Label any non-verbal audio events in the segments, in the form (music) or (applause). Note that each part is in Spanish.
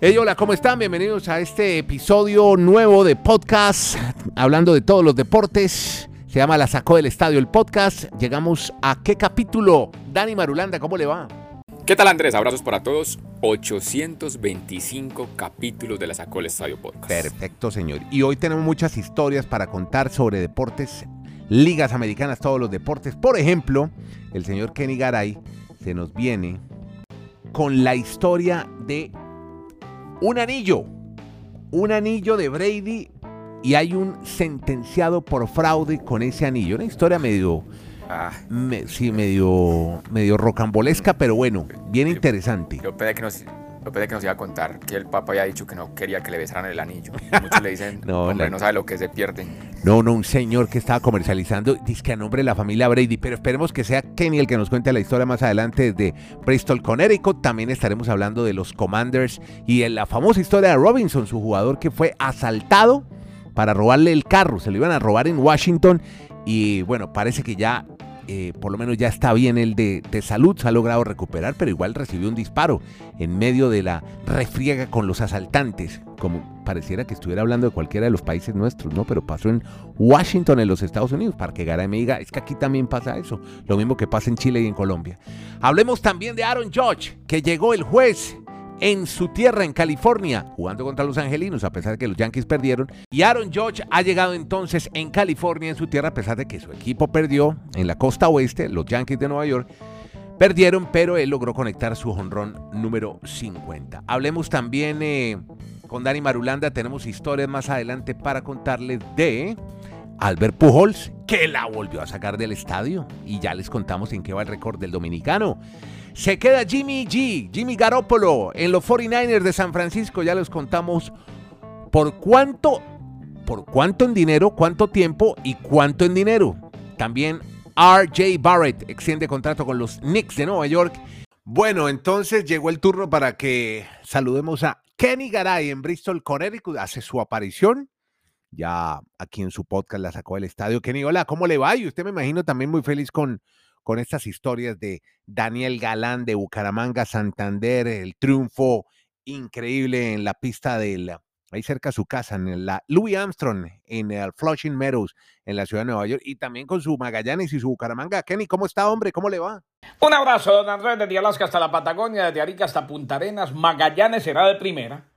Hey, hola, ¿cómo están? Bienvenidos a este episodio nuevo de podcast, hablando de todos los deportes. Se llama La Sacó del Estadio el podcast. Llegamos a qué capítulo? Dani Marulanda, ¿cómo le va? ¿Qué tal Andrés? Abrazos para todos. 825 capítulos de La Sacó del Estadio Podcast. Perfecto, señor. Y hoy tenemos muchas historias para contar sobre deportes, ligas americanas, todos los deportes. Por ejemplo, el señor Kenny Garay se nos viene con la historia de un anillo. Un anillo de Brady y hay un sentenciado por fraude con ese anillo. Una historia medio, Ah, me- sí, medio, medio rocambolesca, pero bueno, bien interesante. yo pensé que nos, que nos iba a contar que el Papa había dicho que no quería que le besaran el anillo. Muchos le dicen, (laughs) No, hombre, la- no sabe lo que se pierde. No, no, un señor que estaba comercializando, dice que a nombre de la familia Brady, pero esperemos que sea Kenny el que nos cuente la historia más adelante desde Bristol, Connecticut. También estaremos hablando de los Commanders y de la famosa historia de Robinson, su jugador que fue asaltado para robarle el carro. Se lo iban a robar en Washington y bueno, parece que ya, eh, por lo menos ya está bien el de, de salud, se ha logrado recuperar, pero igual recibió un disparo en medio de la refriega con los asaltantes, como pareciera que estuviera hablando de cualquiera de los países nuestros, ¿no? Pero pasó en Washington, en los Estados Unidos, para que Garay me diga, es que aquí también pasa eso, lo mismo que pasa en Chile y en Colombia. Hablemos también de Aaron Judge, que llegó el juez en su tierra, en California, jugando contra los Angelinos, a pesar de que los Yankees perdieron. Y Aaron Judge ha llegado entonces en California, en su tierra, a pesar de que su equipo perdió en la costa oeste, los Yankees de Nueva York. Perdieron, pero él logró conectar su jonrón número 50. Hablemos también eh, con Dani Marulanda. Tenemos historias más adelante para contarles de Albert Pujols, que la volvió a sacar del estadio. Y ya les contamos en qué va el récord del dominicano. Se queda Jimmy G, Jimmy Garoppolo, en los 49ers de San Francisco. Ya les contamos por cuánto, por cuánto en dinero, cuánto tiempo y cuánto en dinero. También RJ Barrett extiende contrato con los Knicks de Nueva York. Bueno, entonces llegó el turno para que saludemos a Kenny Garay en Bristol, Connecticut. Hace su aparición. Ya aquí en su podcast la sacó del estadio. Kenny, hola, ¿cómo le va? Y usted me imagino también muy feliz con, con estas historias de Daniel Galán de Bucaramanga, Santander, el triunfo increíble en la pista del, ahí cerca su casa, en la Louis Armstrong, en el Flushing Meadows, en la ciudad de Nueva York, y también con su Magallanes y su Bucaramanga. Kenny, ¿cómo está, hombre? ¿Cómo le va? Un abrazo, don Andrés, desde Alaska hasta la Patagonia, desde Arica hasta Punta Arenas. Magallanes será de primera,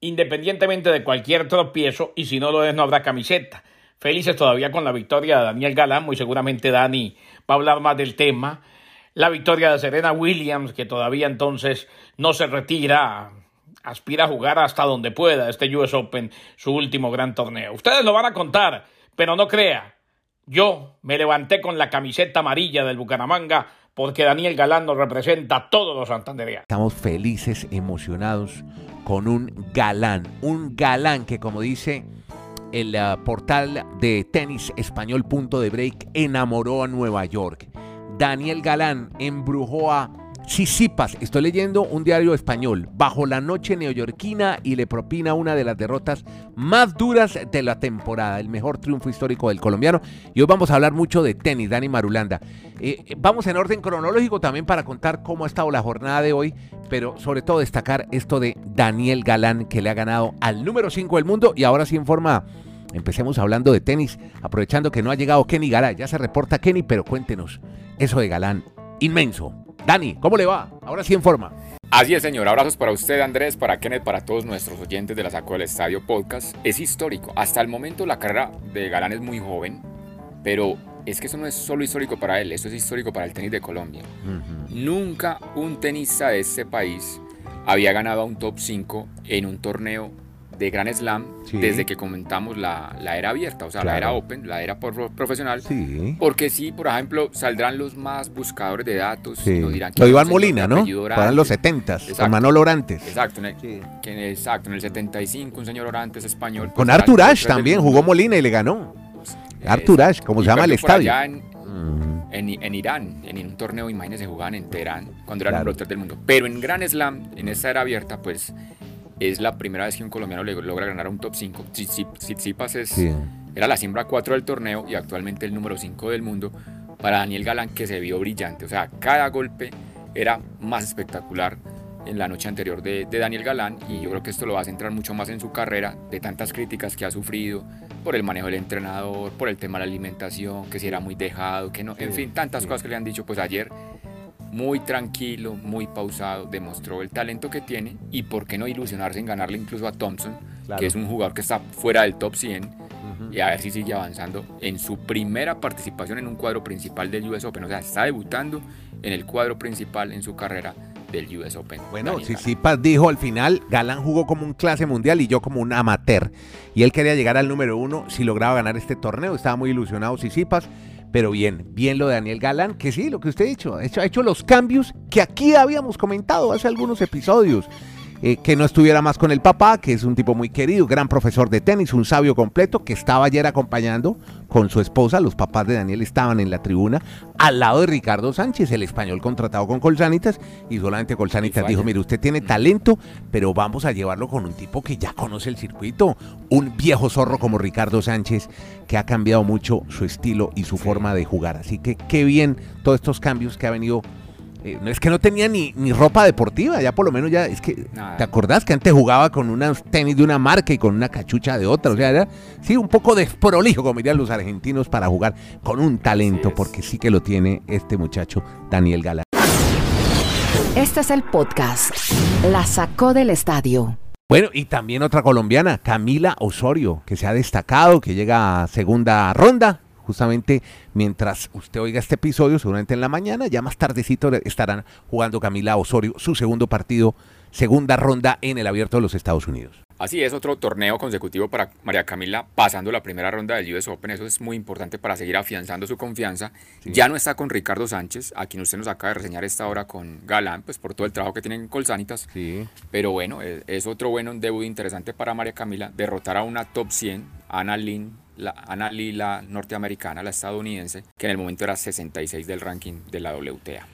independientemente de cualquier tropiezo, y si no lo es, no habrá camiseta. Felices todavía con la victoria de Daniel Galán, muy seguramente Dani va a hablar más del tema. La victoria de Serena Williams, que todavía entonces no se retira, aspira a jugar hasta donde pueda este US Open, su último gran torneo. Ustedes lo van a contar, pero no crea. Yo me levanté con la camiseta amarilla del Bucaramanga porque Daniel Galán nos representa a todos los santandereanos. Estamos felices, emocionados con un galán, un galán que como dice el portal de tenis español Punto de Break enamoró a Nueva York. Daniel Galán embrujó a Sisipas, estoy leyendo un diario español, bajo la noche neoyorquina y le propina una de las derrotas más duras de la temporada, el mejor triunfo histórico del colombiano. Y hoy vamos a hablar mucho de tenis, Dani Marulanda. Eh, eh, vamos en orden cronológico también para contar cómo ha estado la jornada de hoy, pero sobre todo destacar esto de Daniel Galán que le ha ganado al número 5 del mundo y ahora sí en forma... Empecemos hablando de tenis, aprovechando que no ha llegado Kenny Galán. Ya se reporta Kenny, pero cuéntenos eso de Galán. Inmenso. Dani, ¿cómo le va? Ahora sí en forma. Así es, señor. Abrazos para usted, Andrés, para Kenneth, para todos nuestros oyentes de La Sacó del Estadio Podcast. Es histórico. Hasta el momento la carrera de Galán es muy joven, pero es que eso no es solo histórico para él, eso es histórico para el tenis de Colombia. Nunca un tenista de este país había ganado a un top 5 en un torneo de Grand Slam Sí. desde que comentamos la, la era abierta, o sea, la era open, la era por- profesional. Sí. Porque sí, por ejemplo, saldrán los más buscadores de datos. Sí. y nos dirán Lo Iván Molina, ¿no? Orantes. los 70 con. Manolo Orantes. Exacto, en el, que- exacto, en el 75 un señor Orantes español. pues, Con el Artur tres del también jugó Molina y le ganó. Eh, Artur Ashe, como se llama el estadio. en, Mm. en, en Irán, en un torneo, imagínense, jugaban en Teherán, cuando era Claro. el número 3 del mundo. Pero en Grand Slam, en esta era abierta, pues es la primera vez que un colombiano logra ganar a un top 5. Tsitsipas es, Sí. era la siembra 4 del torneo y actualmente el número 5 del mundo para Daniel Galán, que se vio brillante. O sea, cada golpe era más espectacular en la noche anterior de, de, Daniel Galán y yo creo que esto lo va a centrar mucho más en su carrera, de tantas críticas que ha sufrido por el manejo del entrenador, por el tema de la alimentación, que si era muy dejado, que no, en fin, tantas cosas que le han dicho, pues ayer muy tranquilo, muy pausado, demostró el talento que tiene y por qué no ilusionarse en ganarle incluso a Thompson, que es un jugador que está fuera del top 100 y a ver si sigue avanzando en su primera participación en un cuadro principal del US Open, o sea, está debutando en el cuadro principal en su carrera del US Open. Bueno, Sisipas dijo al final, Galán jugó como un clase mundial y yo como un amateur. Y él quería llegar al número uno si lograba ganar este torneo. Estaba muy ilusionado Sisipas. Pero bien, bien lo de Daniel Galán, que sí, lo que usted ha dicho, ha hecho, los cambios que aquí habíamos comentado hace algunos episodios. Eh, que no estuviera más con el papá, que es un tipo muy querido, gran profesor de tenis, un sabio completo, que estaba ayer acompañando con su esposa, los papás de Daniel estaban en la tribuna, al lado de Ricardo Sánchez, el español contratado con Colsanitas, y solamente Colsanitas dijo, mire, usted tiene talento, pero vamos a llevarlo con un tipo que ya conoce el circuito, un viejo zorro como Ricardo Sánchez, que ha cambiado mucho su estilo y su forma de jugar. Así que qué bien todos estos cambios que ha venido eh, es que no tenía ni, ni, ropa deportiva, ya por lo menos ya, es que, ¿te acordás que antes jugaba con unos tenis de una marca y con una cachucha de otra? O sea, era, sí, un poco desprolijo, como dirían los argentinos, para jugar con un talento, porque sí que lo tiene este muchacho, Daniel Galán. Este es el podcast. La sacó del estadio. Bueno, y también otra colombiana, Camila Osorio, que se ha destacado, que llega a segunda ronda, justamente mientras usted oiga este episodio, seguramente en la mañana, ya más tardecito estarán jugando Camila Osorio su segundo partido, segunda ronda en el Abierto de los Estados Unidos. Así es, otro torneo consecutivo para María Camila pasando la primera ronda del US Open. Eso es muy importante para seguir afianzando su confianza. Ya no está con Ricardo Sánchez, a quien usted nos acaba de reseñar esta hora con Galán, pues por todo el trabajo que tienen en Colsanitas. Sí. Pero bueno, es, es otro bueno debut interesante para María Camila, derrotar a una top 100, Ana Lynn la Ana Lila norteamericana, la estadounidense, que en el momento era 66 del ranking de la WTA.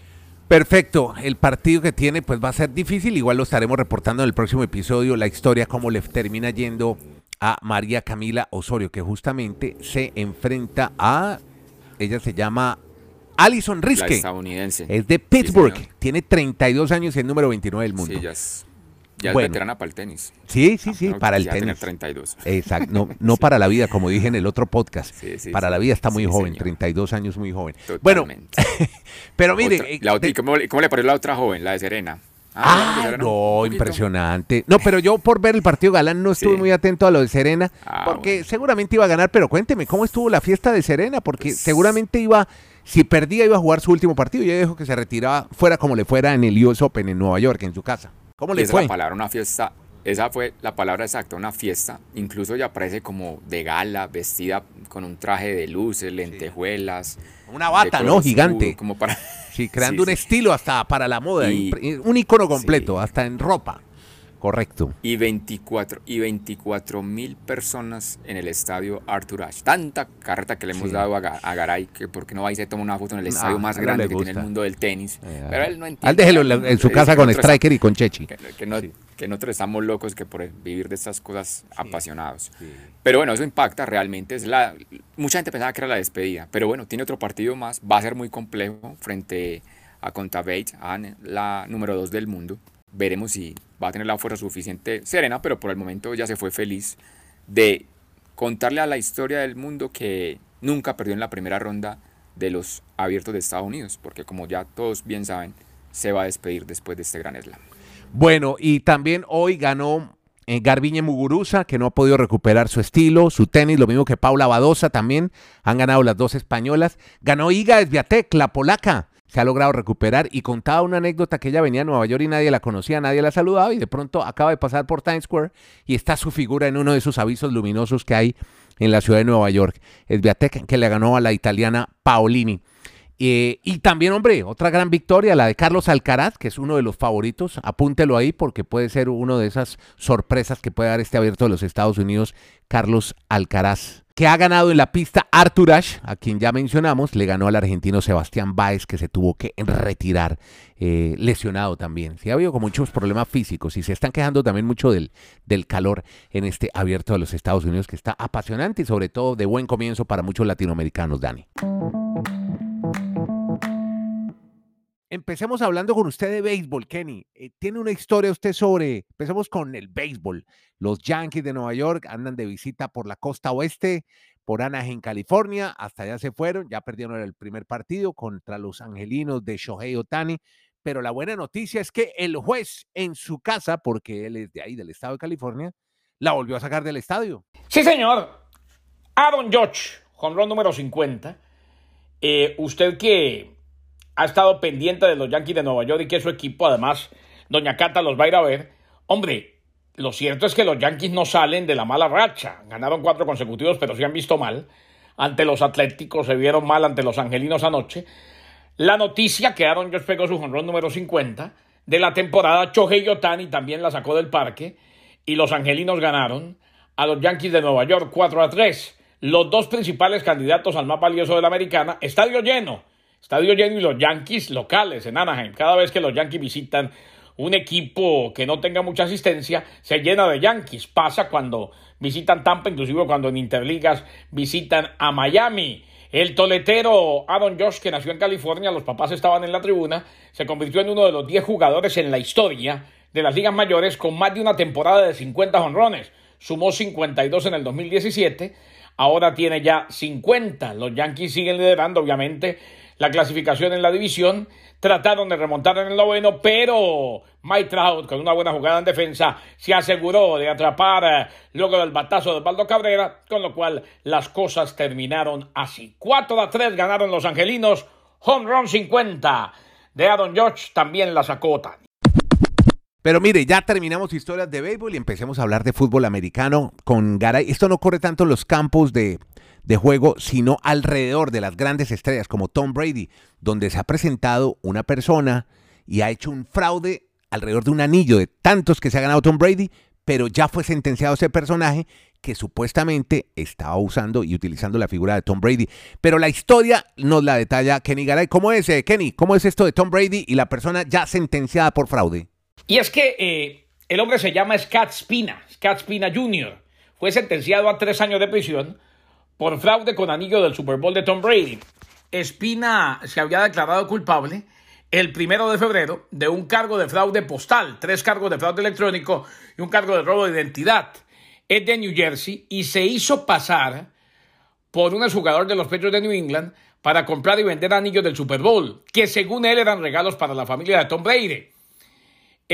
Perfecto, el partido que tiene pues va a ser difícil, igual lo estaremos reportando en el próximo episodio, la historia, cómo le termina yendo a María Camila Osorio, que justamente se enfrenta a, ella se llama Alison Riske. estadounidense. Es de Pittsburgh, tiene 32 años y el número 29 del mundo. Sí, ya es ya es veterana para el tenis. Sí, sí, sí, para el tenis. 32. Exacto, no, (laughs) no para la vida, como dije en el otro podcast. para la vida está muy joven, 32 años muy joven. Bueno, (laughs) pero mire. Eh, ¿cómo, le pareció la otra joven, la de Serena? Ah, no, impresionante. No, pero yo por ver el partido Galán no estuve muy atento a lo de Serena, ah, porque seguramente iba a ganar, pero cuénteme, ¿cómo estuvo la fiesta de Serena? Porque pues seguramente iba, si perdía iba a jugar su último partido, yo dijo que se retiraba fuera como le fuera en el US Open en Nueva York, en su casa. ¿Cómo le esa fue? la palabra, una fiesta. Esa fue la palabra exacta, una fiesta. Incluso ya parece como de gala, vestida con un traje de luces, lentejuelas. Una bata, ¿no? Gigante. como para... Sí, (laughs) creando un estilo hasta para la moda. un icono completo, hasta en ropa. Correcto. Y 24 y 24 mil personas en el estadio Arthur Ashe. Tanta carta que le hemos dado a, Garay que porque no va y se toma una foto en el estadio más grande que tiene el mundo del tenis. Eh, pero él no entiende. Al déjelo en, su casa con Striker y con Chechi. Que, nosotros estamos locos que por vivir de estas cosas apasionados. Pero bueno, eso impacta realmente. Es la, mucha gente pensaba que era la despedida. Pero bueno, tiene otro partido más. Va a ser muy complejo frente a Conta Bates, la número 2 del mundo. Veremos si va a tener la fuerza suficiente Serena, pero por el momento ya se fue feliz de contarle a la historia del mundo que nunca perdió en la primera ronda de los abiertos de Estados Unidos, porque como ya todos bien saben, se va a despedir después de este gran slam. Bueno, y también hoy ganó eh, Garbiñe Muguruza, que no ha podido recuperar su estilo, su tenis, lo mismo que Paula Badosa también, han ganado las dos españolas. Ganó Iga Esviatek, la polaca, se ha logrado recuperar y contaba una anécdota que ella venía a Nueva York y nadie la conocía, nadie la saludaba y de pronto acaba de pasar por Times Square y está su figura en uno de esos avisos luminosos que hay en la ciudad de Nueva York. Es Beatek que le ganó a la italiana Paolini. Eh, y también, hombre, otra gran victoria, la de Carlos Alcaraz, que es uno de los favoritos. Apúntelo ahí porque puede ser una de esas sorpresas que puede dar este abierto de los Estados Unidos, Carlos Alcaraz que ha ganado en la pista Artur Ashe, a quien ya mencionamos, le ganó al argentino Sebastián Báez, que se tuvo que retirar, eh, lesionado también. Sí, ha habido con muchos problemas físicos y se están quejando también mucho del, del calor en este abierto de los Estados Unidos, que está apasionante y sobre todo de buen comienzo para muchos latinoamericanos, Dani. Empecemos hablando con usted de béisbol, Kenny. Eh, tiene una historia usted sobre, empecemos con el béisbol. Los Yankees de Nueva York andan de visita por la costa oeste, por Anaheim, California, hasta allá se fueron, ya perdieron el primer partido contra los angelinos de Shohei Otani, pero la buena noticia es que el juez en su casa, porque él es de ahí, del estado de California, la volvió a sacar del estadio. Sí, señor. Aaron Judge, jonrón número 50. Eh, usted que ha estado pendiente de los Yankees de Nueva York y que su equipo, además, Doña Cata los va a ir a ver. Hombre, lo cierto es que los Yankees no salen de la mala racha. Ganaron cuatro consecutivos, pero se han visto mal. Ante los Atléticos se vieron mal ante los Angelinos anoche. La noticia que Aaron Josh pegó su jonrón número 50 de la temporada. Chohei Yotani también la sacó del parque. Y los Angelinos ganaron a los Yankees de Nueva York 4 a 3. Los dos principales candidatos al más valioso de la americana. Estadio lleno Estadio lleno y los Yankees locales en Anaheim. Cada vez que los Yankees visitan un equipo que no tenga mucha asistencia, se llena de Yankees. Pasa cuando visitan Tampa, inclusive cuando en Interligas visitan a Miami. El toletero Aaron Josh, que nació en California, los papás estaban en la tribuna, se convirtió en uno de los 10 jugadores en la historia de las ligas mayores con más de una temporada de 50 honrones. Sumó 52 en el 2017, ahora tiene ya 50. Los Yankees siguen liderando, obviamente, la clasificación en la división. Trataron de remontar en el noveno, pero Mike Trout, con una buena jugada en defensa, se aseguró de atrapar eh, luego del batazo de Baldo Cabrera, con lo cual las cosas terminaron así. 4 a 3 ganaron los angelinos, home run 50 de Aaron George, también la sacó. Pero mire, ya terminamos historias de béisbol y empecemos a hablar de fútbol americano con Garay. Esto no corre tanto en los campos de de juego, sino alrededor de las grandes estrellas como Tom Brady, donde se ha presentado una persona y ha hecho un fraude alrededor de un anillo de tantos que se ha ganado Tom Brady, pero ya fue sentenciado ese personaje que supuestamente estaba usando y utilizando la figura de Tom Brady. Pero la historia nos la detalla Kenny Garay. ¿Cómo es, eh, Kenny? ¿Cómo es esto de Tom Brady y la persona ya sentenciada por fraude? Y es que eh, el hombre se llama Scott Spina, Scott Spina Jr. Fue sentenciado a tres años de prisión por fraude con anillo del Super Bowl de Tom Brady. Espina se había declarado culpable el primero de febrero de un cargo de fraude postal, tres cargos de fraude electrónico y un cargo de robo de identidad. Es de New Jersey y se hizo pasar por un jugador de los Petros de New England para comprar y vender anillos del Super Bowl, que según él eran regalos para la familia de Tom Brady.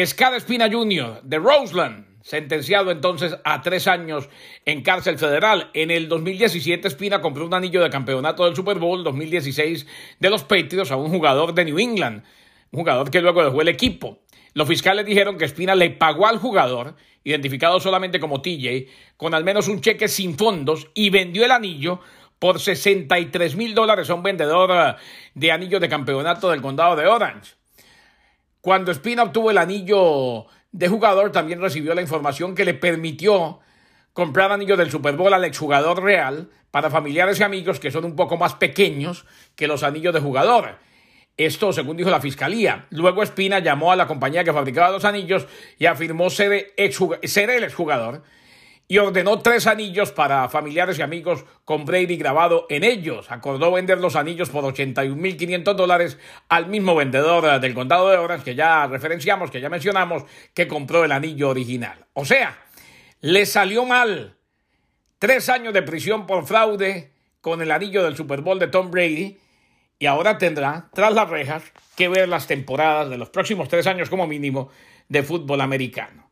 Scott Espina Jr. de Roseland sentenciado entonces a tres años en cárcel federal. En el 2017 Espina compró un anillo de campeonato del Super Bowl 2016 de los Patriots a un jugador de New England, un jugador que luego dejó el equipo. Los fiscales dijeron que Espina le pagó al jugador, identificado solamente como TJ, con al menos un cheque sin fondos y vendió el anillo por 63 mil dólares a un vendedor eh, de anillos de campeonato del condado de Orange. Cuando Espina obtuvo el anillo de jugador también recibió la información que le permitió comprar anillos del Super Bowl al exjugador real para familiares y amigos que son un poco más pequeños que los anillos de jugador. Esto según dijo la fiscalía. Luego Espina llamó a la compañía que fabricaba los anillos y afirmó ser, ser el exjugador y ordenó tres anillos para familiares y amigos con Brady grabado en ellos. Acordó vender los anillos por 81.500 dólares al mismo vendedor del condado de Orange que ya referenciamos, que ya mencionamos, que compró el anillo original. O sea, le salió mal. Tres años de prisión por fraude con el anillo del Super Bowl de Tom Brady y ahora tendrá, tras las rejas, que ver las temporadas de los próximos tres años como mínimo de fútbol americano.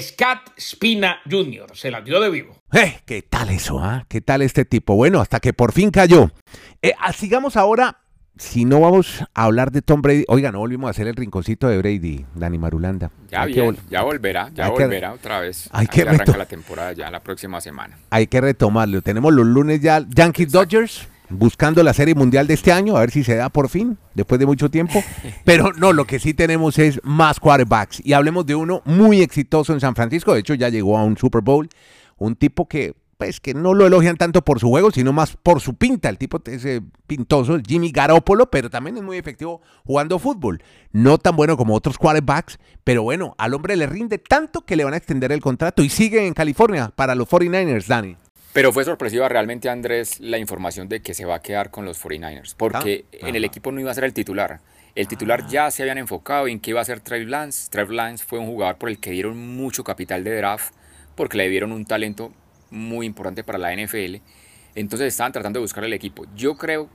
Scott Spina Jr. Se la dio de vivo. Eh, ¿Qué tal eso? Ah? ¿Qué tal este tipo? Bueno, hasta que por fin cayó. Eh, ah, sigamos ahora. Si no vamos a hablar de Tom Brady, oiga, no volvimos a hacer el rinconcito de Brady, Dani Marulanda. Ya bien, ya volverá, ya volverá otra vez. Hay que arranca la temporada ya la próxima semana. Hay que retomarlo. Tenemos los lunes ya Yankees Dodgers buscando la Serie Mundial de este año, a ver si se da por fin, después de mucho tiempo. (laughs) Pero no, lo que sí tenemos es más quarterbacks. Y hablemos de uno muy exitoso en San Francisco, de hecho ya llegó a un Super Bowl, un tipo que pues que no lo elogian tanto por su juego, sino más por su pinta. El tipo es pintoso, Jimmy Garoppolo, pero también es muy efectivo jugando fútbol. No tan bueno como otros quarterbacks, pero bueno, al hombre le rinde tanto que le van a extender el contrato y sigue en California para los 49ers, Dani. Pero fue sorpresiva realmente, Andrés, la información de que se va a quedar con los 49ers, porque ah, en el equipo no iba a ser el titular. El titular ya se habían enfocado en qué iba a ser Trey Lance. Trey Lance fue un jugador por el que dieron mucho capital de draft porque le dieron un talento muy importante para la NFL. Entonces estaban tratando de buscar el equipo. Yo creo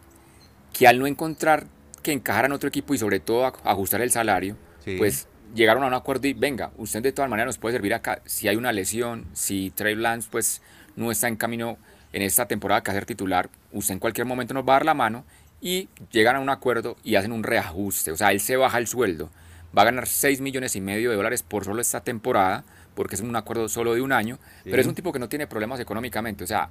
que al no encontrar que encajaran otro equipo y sobre todo ajustar el salario, pues llegaron a un acuerdo y venga, usted de todas maneras nos puede servir acá. Si hay una lesión, si Trey Lance pues no está en camino en esta temporada que hacer titular, usted en cualquier momento nos va a dar la mano y llegan a un acuerdo y hacen un reajuste. O sea, él se baja el sueldo. Va a ganar 6 millones y medio de dólares por solo esta temporada, porque es un acuerdo solo de un año, pero es un tipo que no tiene problemas económicamente. O sea,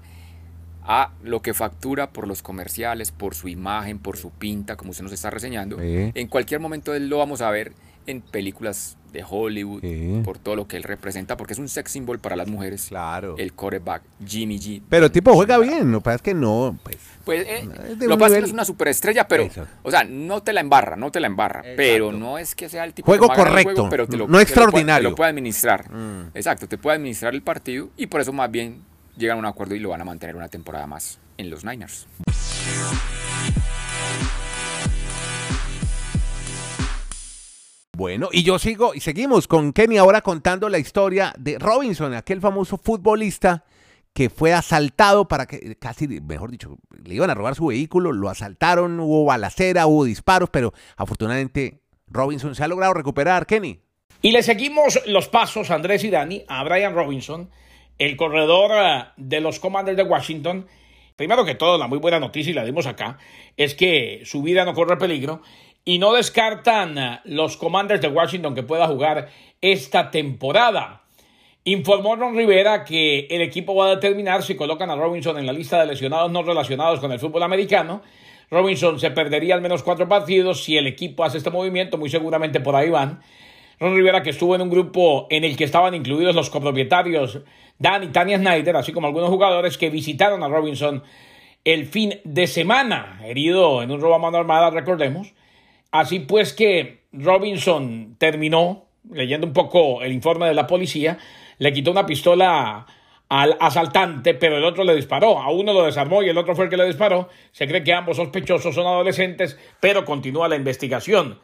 a lo que factura por los comerciales, por su imagen, por su pinta, como usted nos está reseñando. En cualquier momento él lo vamos a ver en películas de Hollywood, por todo lo que él representa, porque es un sex symbol para las mujeres. Claro. El quarterback, Jimmy G. Pero el tipo juega bien, lo que pasa es que no, pues. Pues eh, lo que pasa es que no es una superestrella, pero, o sea, no te la embarra, no te la embarra, pero no es que sea el tipo juego correcto, pero te lo, no extraordinario. Te lo, puede, administrar. Mm. Exacto, te puede administrar el partido y por eso más bien llegan a un acuerdo y lo van a mantener una temporada más en los Niners. Bueno, y yo sigo y seguimos con Kenny ahora contando la historia de Robinson, aquel famoso futbolista que fue asaltado para que, casi, mejor dicho, le iban a robar su vehículo, lo asaltaron, hubo balacera, hubo disparos, pero afortunadamente Robinson se ha logrado recuperar, Kenny. Y le seguimos los pasos, Andrés y Dani, a Brian Robinson, el corredor eh, de los Commanders de Washington. Primero que todo, la muy buena noticia, y la dimos acá, es que su vida no corre peligro y no descartan los Commanders de Washington que pueda jugar esta temporada. Informó Ron Rivera que el equipo va a determinar si colocan a Robinson en la lista de lesionados no relacionados con el fútbol americano. Robinson se perdería al menos cuatro partidos si el equipo hace este movimiento, muy seguramente por ahí van. Ron Rivera, que estuvo en un grupo en el que estaban incluidos los copropietarios Dan y Tania Snyder, así como algunos jugadores que visitaron a Robinson el fin de semana, herido en un robo a mano armada, recordemos. Así pues que Robinson terminó, leyendo un poco el informe de la policía, le quitó una pistola al asaltante, pero el otro le disparó. A uno lo desarmó y el otro fue el que le disparó. Se cree que ambos sospechosos son adolescentes, pero continúa la investigación.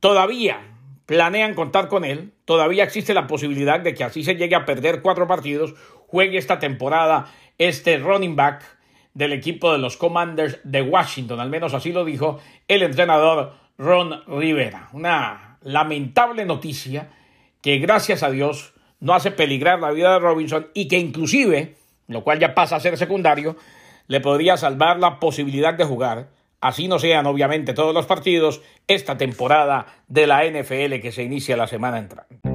Todavía planean contar con él. Todavía existe la posibilidad de que así se llegue a perder cuatro partidos, juegue esta temporada este running back del equipo de los Commanders de Washington. Al menos así lo dijo el entrenador Ron Rivera. Una lamentable noticia que gracias a Dios no hace peligrar la vida de Robinson y que inclusive, lo cual ya pasa a ser secundario, le podría salvar la posibilidad de jugar así no sean obviamente todos los partidos, esta temporada de la NFL que se inicia la semana entrante.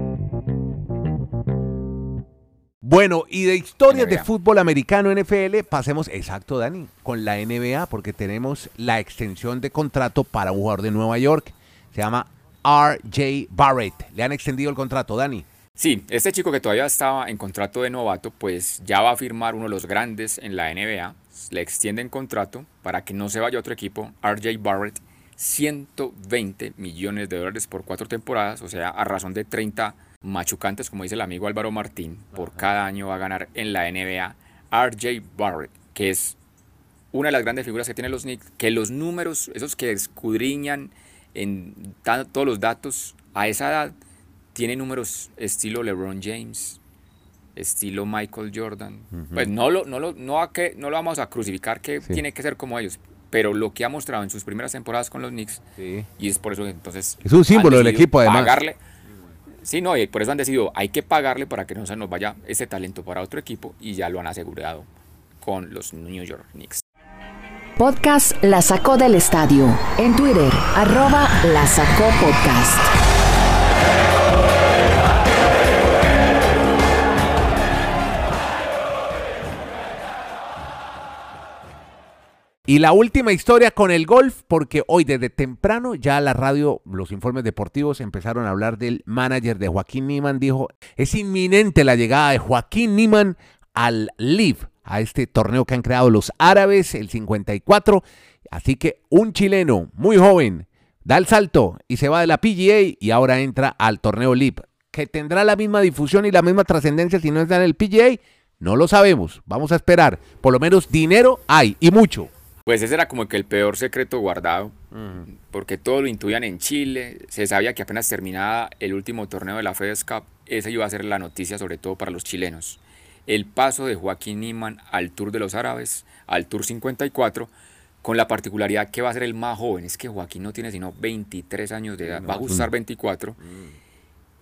Bueno, y de historias de fútbol americano NFL, pasemos, exacto, Dani, con la NBA, porque tenemos la extensión de contrato para un jugador de Nueva York. Se llama RJ Barrett. Le han extendido el contrato, Dani. Sí, este chico que todavía estaba en contrato de novato, pues ya va a firmar uno de los grandes en la NBA le extienden contrato para que no se vaya a otro equipo, RJ Barrett, 120 millones de dólares por cuatro temporadas, o sea, a razón de 30 machucantes, como dice el amigo Álvaro Martín, por cada año va a ganar en la NBA RJ Barrett, que es una de las grandes figuras que tienen los Knicks, que los números, esos que escudriñan en todos los datos a esa edad, tiene números estilo LeBron James, estilo Michael Jordan. Pues no lo, no, lo, no, a que, no lo vamos a crucificar que tiene que ser como ellos, pero lo que ha mostrado en sus primeras temporadas con los Knicks, y es por eso que entonces... Es un símbolo del equipo además. Pagarle, sí, no, y por eso han decidido, hay que pagarle para que no se nos vaya ese talento para otro equipo, y ya lo han asegurado con los New York Knicks. Podcast La Sacó del Estadio. En Twitter, arroba La Sacó Podcast. Y la última historia con el golf, porque hoy desde temprano ya la radio, los informes deportivos empezaron a hablar del manager de Joaquín Niman. Dijo, es inminente la llegada de Joaquín Niman al LIV, a este torneo que han creado los árabes, el 54. Así que un chileno muy joven da el salto y se va de la PGA y ahora entra al torneo LIV, que tendrá la misma difusión y la misma trascendencia si no está en el PGA. No lo sabemos, vamos a esperar. Por lo menos dinero hay y mucho. Pues ese era como que el peor secreto guardado, porque todo lo intuían en Chile, se sabía que apenas terminaba el último torneo de la FedEx Cup, esa iba a ser la noticia sobre todo para los chilenos. El paso de Joaquín Niman al Tour de los Árabes, al Tour 54, con la particularidad que va a ser el más joven, es que Joaquín no tiene sino 23 años de edad, va a gustar 24.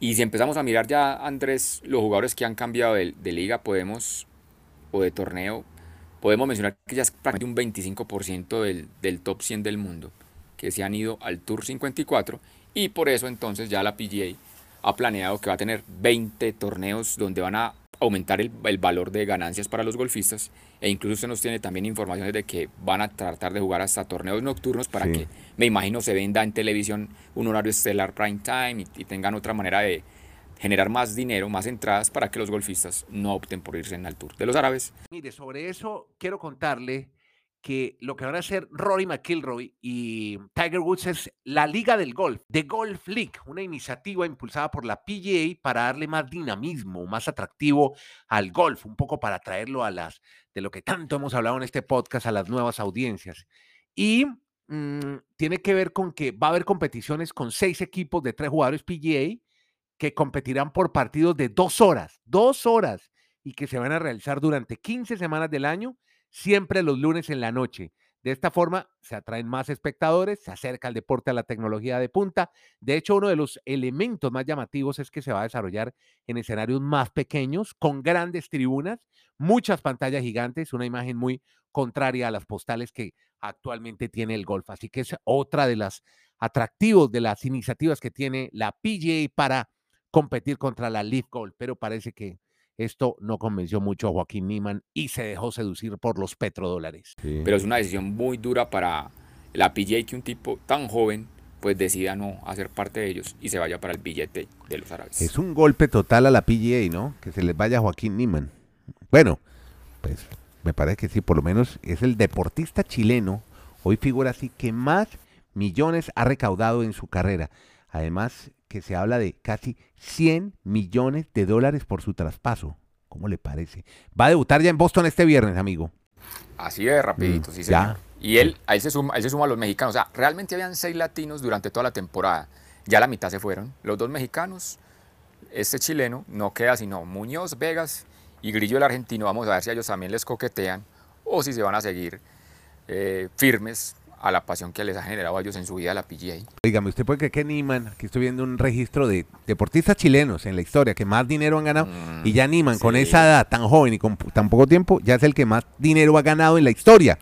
Y si empezamos a mirar ya, Andrés, los jugadores que han cambiado de, de liga, podemos, o de torneo, podemos mencionar que ya es prácticamente un 25% del, del top 100 del mundo que se han ido al Tour 54 y por eso entonces ya la PGA ha planeado que va a tener 20 torneos donde van a aumentar el, el, valor de ganancias para los golfistas e incluso usted nos tiene también informaciones de que van a tratar de jugar hasta torneos nocturnos para sí. que me imagino se venda en televisión un horario estelar prime time y, y, tengan otra manera de generar más dinero, más entradas para que los golfistas no opten por irse en al Tour de los Árabes. Mire, sobre eso quiero contarle que lo que van a hacer Rory McIlroy y Tiger Woods es la Liga del Golf, The Golf League, una iniciativa impulsada por la PGA para darle más dinamismo, más atractivo al golf, un poco para traerlo a las, de lo que tanto hemos hablado en este podcast, a las nuevas audiencias. Y mmm, tiene que ver con que va a haber competiciones con seis equipos de tres jugadores PGA que competirán por partidos de dos horas, dos horas, y que se van a realizar durante 15 semanas del año siempre los lunes en la noche. De esta forma se atraen más espectadores, se acerca el deporte a la tecnología de punta. De hecho, uno de los elementos más llamativos es que se va a desarrollar en escenarios más pequeños, con grandes tribunas, muchas pantallas gigantes, una imagen muy contraria a las postales que actualmente tiene el golf. Así que es otra de las atractivos de las iniciativas que tiene la PGA para competir contra la Leaf Golf, pero parece que esto no convenció mucho a Joaquín Niman y se dejó seducir por los petrodólares. Sí. Pero es una decisión muy dura para la PGA que un tipo tan joven pues decida no hacer parte de ellos y se vaya para el billete de los árabes. Es un golpe total a la PGA, ¿no? Que se les vaya a Joaquín Niman. Bueno, pues me parece que sí, por lo menos es el deportista chileno, hoy figura así, que más millones ha recaudado en su carrera. Además, que se habla de casi 100 millones de dólares por su traspaso. ¿Cómo le parece? Va a debutar ya en Boston este viernes, amigo. Así es, rapidito, mm, sí, señor. Ya. Y él, ahí se, suma, él se suma a los mexicanos. O sea, realmente habían seis latinos durante toda la temporada. Ya la mitad se fueron. Los dos mexicanos, este chileno, no queda sino Muñoz, Vegas y Grillo el argentino. Vamos a ver si a ellos también les coquetean o si se van a seguir eh, firmes a la pasión que les ha generado a ellos en su vida la PGA. Dígame, ¿usted puede creer que Niman, aquí estoy viendo un registro de deportistas chilenos en la historia que más dinero han ganado, mm, y ya Niman sí. con esa edad tan joven y con tan poco tiempo, ya es el que más dinero ha ganado en la historia.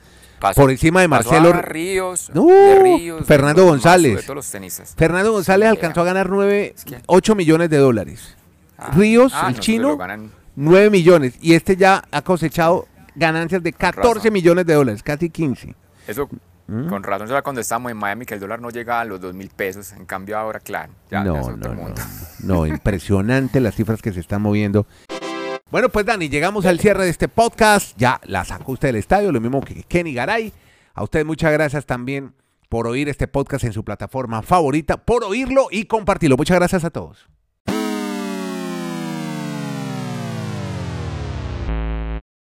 Por encima de Marcelo Ríos, no, de Ríos Fernando de González. Los tenistas. Fernando González sí, alcanzó a ganar 9, es que... 8 millones de dólares. Ah, Ríos, ah, el no, chino, ganan... 9 millones. Y este ya ha cosechado ganancias de 14 millones de dólares, casi 15. Eso ¿Mm? Con razón será cuando estábamos en Miami que el dólar no llegaba a los dos mil pesos. En cambio ahora, claro, ya, no, ya es otro no, mundo. No, (laughs) no, impresionante las cifras que se están moviendo. Bueno, pues Dani, llegamos al cierre de este podcast. Ya la sacó usted del estadio, lo mismo que Kenny Garay. A usted muchas gracias también por oír este podcast en su plataforma favorita, por oírlo y compartirlo. Muchas gracias a todos.